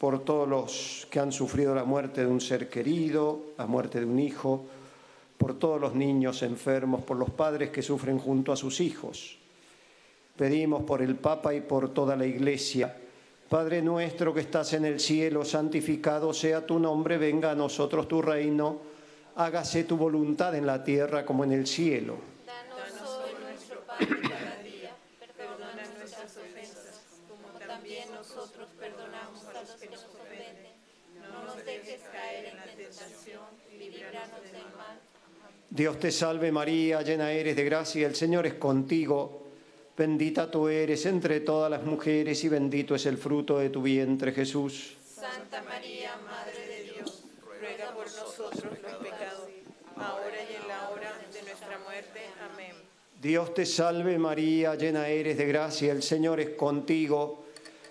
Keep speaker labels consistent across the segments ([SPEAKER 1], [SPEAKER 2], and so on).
[SPEAKER 1] por todos los que han sufrido la muerte de un ser querido, la muerte de un hijo, por todos los niños enfermos, por los padres que sufren junto a sus hijos. Pedimos por el Papa y por toda la Iglesia. Padre nuestro que estás en el cielo, santificado sea tu nombre, venga a nosotros tu reino, hágase tu voluntad en la tierra como en el cielo. Dios te salve María, llena eres de gracia, el Señor es contigo. Bendita tú eres entre todas las mujeres y bendito es el fruto de tu vientre Jesús.
[SPEAKER 2] Santa María, Madre de Dios, ruega por nosotros los pecadores, ahora y en la hora de nuestra muerte. Amén.
[SPEAKER 1] Dios te salve María, llena eres de gracia, el Señor es contigo.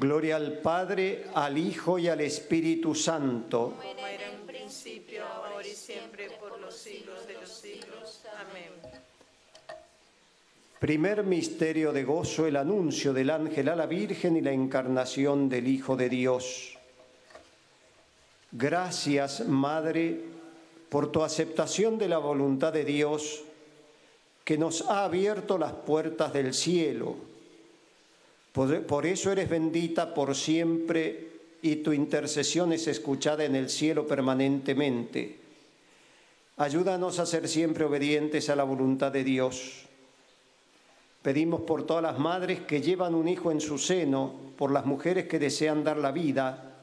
[SPEAKER 1] Gloria al Padre, al Hijo y al Espíritu Santo.
[SPEAKER 2] Como era en principio, ahora y siempre, por los siglos de los siglos. Amén.
[SPEAKER 1] Primer misterio de gozo, el anuncio del ángel a la Virgen y la encarnación del Hijo de Dios. Gracias, Madre, por tu aceptación de la voluntad de Dios que nos ha abierto las puertas del cielo. Por, eso eres bendita por siempre y tu intercesión es escuchada en el cielo permanentemente. Ayúdanos a ser siempre obedientes a la voluntad de Dios. Pedimos por todas las madres que llevan un hijo en su seno, por las mujeres que desean dar la vida,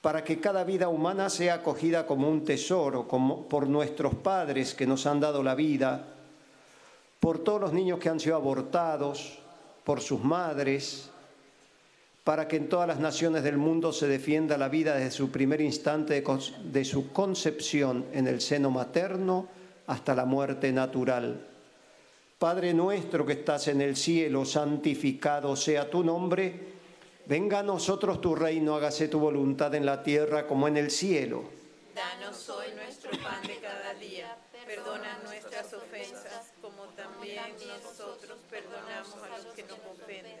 [SPEAKER 1] para que cada vida humana sea acogida como un tesoro, como por nuestros padres que nos han dado la vida, por todos los niños que han sido abortados, por sus madres, para que en todas las naciones del mundo se defienda la vida desde su primer instante de, su concepción en el seno materno hasta la muerte natural. Padre nuestro que estás en el cielo, santificado sea tu nombre. Venga a nosotros tu reino, hágase tu voluntad en la tierra como en el cielo.
[SPEAKER 2] Danos hoy nuestro pan de cada día. Perdona nuestras ofensas, como también nosotros perdonamos a los que nos ofenden.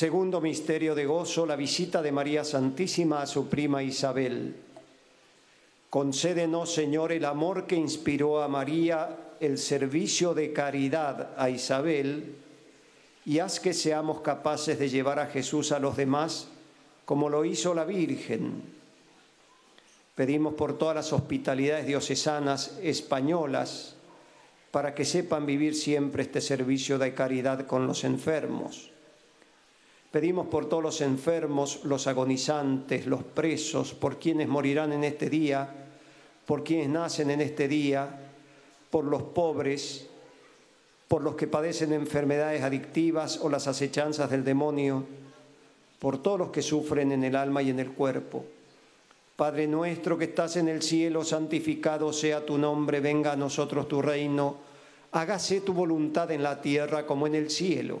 [SPEAKER 1] Segundo misterio de gozo, la visita de María Santísima a su prima Isabel. Concédenos, Señor, el amor que inspiró a María, el servicio de caridad a Isabel, y haz que seamos capaces de llevar a Jesús a los demás como lo hizo la Virgen. Pedimos por todas las hospitalidades diocesanas españolas para que sepan vivir siempre este servicio de caridad con los enfermos. Pedimos por todos los enfermos, los agonizantes, los presos, por quienes morirán en este día, por quienes nacen en este día, por los pobres, por los que padecen enfermedades adictivas o las acechanzas del demonio, por todos los que sufren en el alma y en el cuerpo. Padre nuestro que estás en el cielo, santificado sea tu nombre, venga a nosotros tu reino, hágase tu voluntad en la tierra como en el cielo.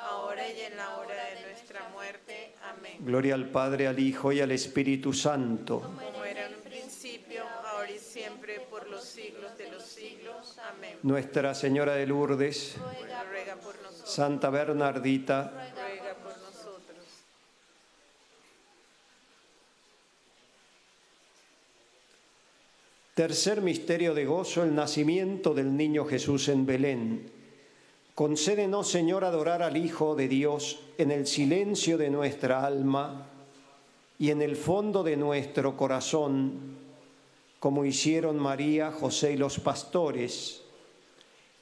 [SPEAKER 2] ahora y en la hora de nuestra muerte. Amén.
[SPEAKER 1] Gloria al Padre, al Hijo y al Espíritu Santo.
[SPEAKER 2] Como era en un principio, ahora y siempre, por los siglos de los siglos. Amén.
[SPEAKER 1] Nuestra Señora de Lourdes,
[SPEAKER 2] Ruega por nosotros.
[SPEAKER 1] Santa Bernardita,
[SPEAKER 2] Ruega por nosotros.
[SPEAKER 1] Tercer misterio de gozo, el nacimiento del niño Jesús en Belén. Concédenos, Señor, adorar al Hijo de Dios en el silencio de nuestra alma y en el fondo de nuestro corazón, como hicieron María, José y los pastores,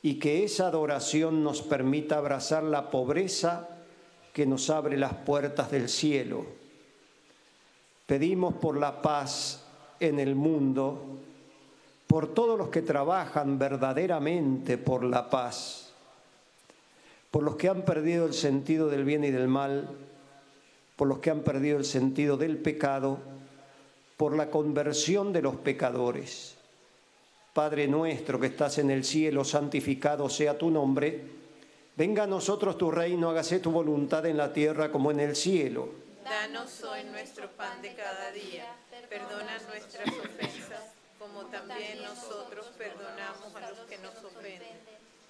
[SPEAKER 1] y que esa adoración nos permita abrazar la pobreza que nos abre las puertas del cielo. Pedimos por la paz en el mundo, por todos los que trabajan verdaderamente por la paz, por los que han perdido el sentido del bien y del mal, por los que han perdido el sentido del pecado, por la conversión de los pecadores. Padre nuestro que estás en el cielo, santificado sea tu nombre. Venga a nosotros tu reino, hágase tu voluntad en la tierra como en el cielo.
[SPEAKER 2] Danos hoy nuestro pan de cada día. Perdona nuestras ofensas, como también nosotros perdonamos a los que nos ofenden.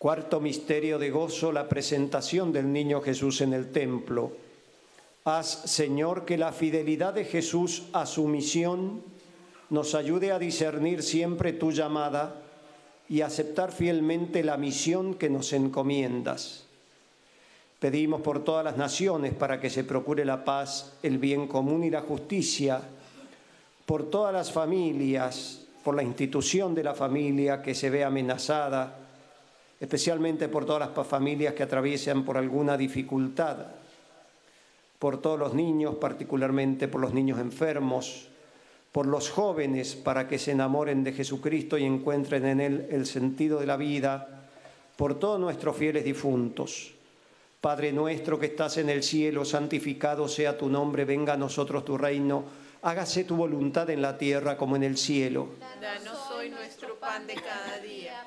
[SPEAKER 1] Cuarto misterio de gozo, la presentación del niño Jesús en el templo. Haz, Señor, que la fidelidad de Jesús a su misión nos ayude a discernir siempre tu llamada y aceptar fielmente la misión que nos encomiendas. Pedimos por todas las naciones para que se procure la paz, el bien común y la justicia, por todas las familias, por la institución de la familia que se ve amenazada, especialmente por todas las familias que atraviesan por alguna dificultad, por todos los niños, particularmente por los niños enfermos, por los jóvenes para que se enamoren de Jesucristo y encuentren en Él el sentido de la vida, por todos nuestros fieles difuntos. Padre nuestro que estás en el cielo, santificado sea tu nombre, venga a nosotros tu reino, hágase tu voluntad en la tierra como en el cielo.
[SPEAKER 2] Danos hoy nuestro pan de cada día.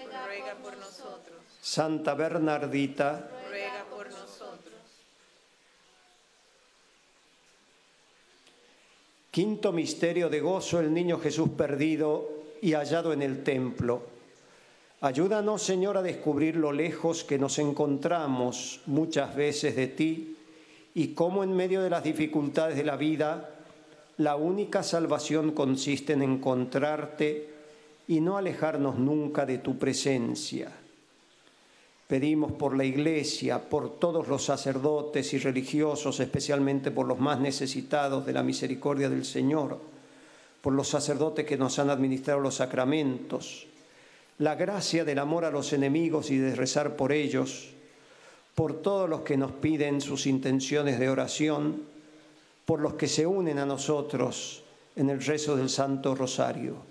[SPEAKER 1] Santa Bernardita,
[SPEAKER 2] ruega por nosotros.
[SPEAKER 1] Quinto misterio de gozo, el niño Jesús perdido y hallado en el templo. Ayúdanos, Señor, a descubrir lo lejos que nos encontramos muchas veces de ti y cómo en medio de las dificultades de la vida, la única salvación consiste en encontrarte y no alejarnos nunca de tu presencia. Pedimos por la Iglesia, por todos los sacerdotes y religiosos, especialmente por los más necesitados de la misericordia del Señor, por los sacerdotes que nos han administrado los sacramentos, la gracia del amor a los enemigos y de rezar por ellos, por todos los que nos piden sus intenciones de oración, por los que se unen a nosotros en el rezo del Santo Rosario.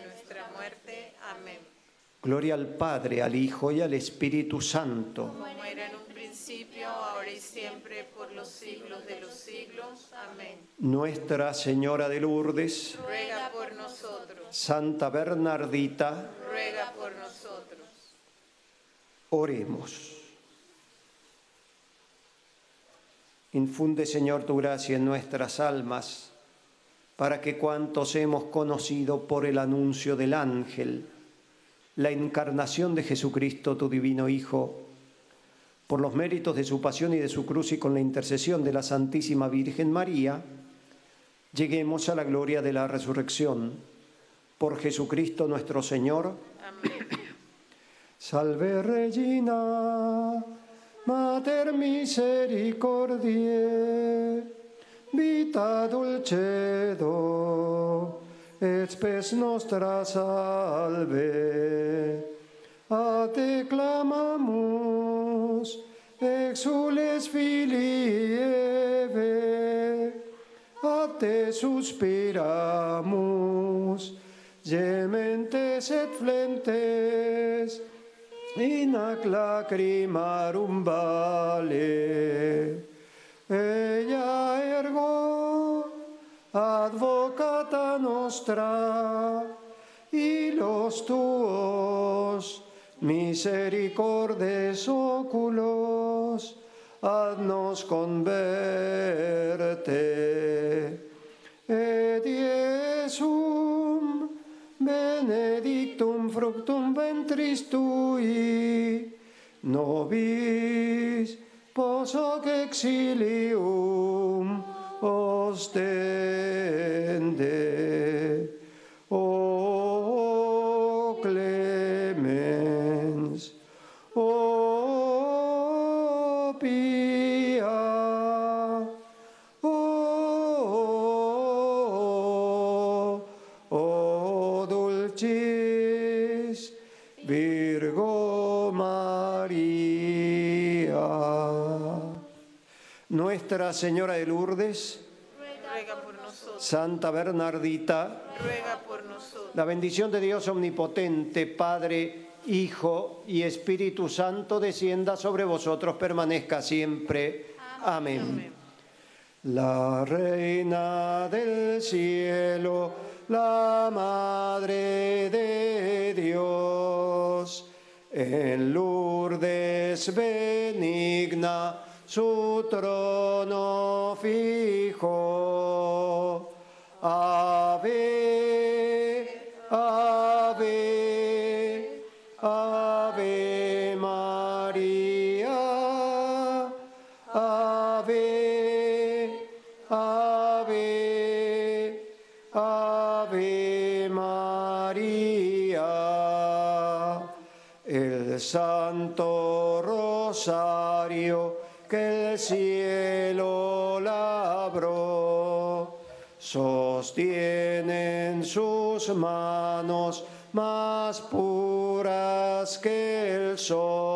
[SPEAKER 1] Gloria al Padre, al Hijo y al Espíritu Santo.
[SPEAKER 2] Como era en un principio, ahora y siempre, por los siglos de los siglos. Amén.
[SPEAKER 1] Nuestra Señora de Lourdes,
[SPEAKER 2] Ruega por nosotros,
[SPEAKER 1] Santa Bernardita,
[SPEAKER 2] ruega por nosotros.
[SPEAKER 1] oremos. Infunde, Señor, tu gracia en nuestras almas, para que cuantos hemos conocido por el anuncio del ángel, la encarnación de Jesucristo, tu divino Hijo, por los méritos de su pasión y de su cruz y con la intercesión de la Santísima Virgen María, lleguemos a la gloria de la resurrección. Por Jesucristo nuestro Señor.
[SPEAKER 2] Amén.
[SPEAKER 1] Salve Regina, Mater misericordiae, vita dulcedo, et spes nostra salve. A te clamamus, exules filii Eve, a te suspiramus, gementes et flentes, in ac lacrimarum vale. Ella ergo, advocata nostra, y los tuos misericordes oculos, haznos converte. Et Iesum benedictum fructum ventris tui, nobis posoc exilium ostende. O clemens, o pia, o, o dulcis Virgo María. Nuestra Señora de Lourdes, Santa Bernardita,
[SPEAKER 2] ruega por nosotros.
[SPEAKER 1] la bendición de Dios omnipotente, Padre, Hijo y Espíritu Santo, descienda sobre vosotros, permanezca siempre. Amén. La Reina del Cielo, la Madre de Dios, en Lourdes benigna, su trono fijo. Ave, ave, ave María, ave, ave, ave María. El Santo Rosario que el cielo labró, sostiene en sus manos más puras que el sol.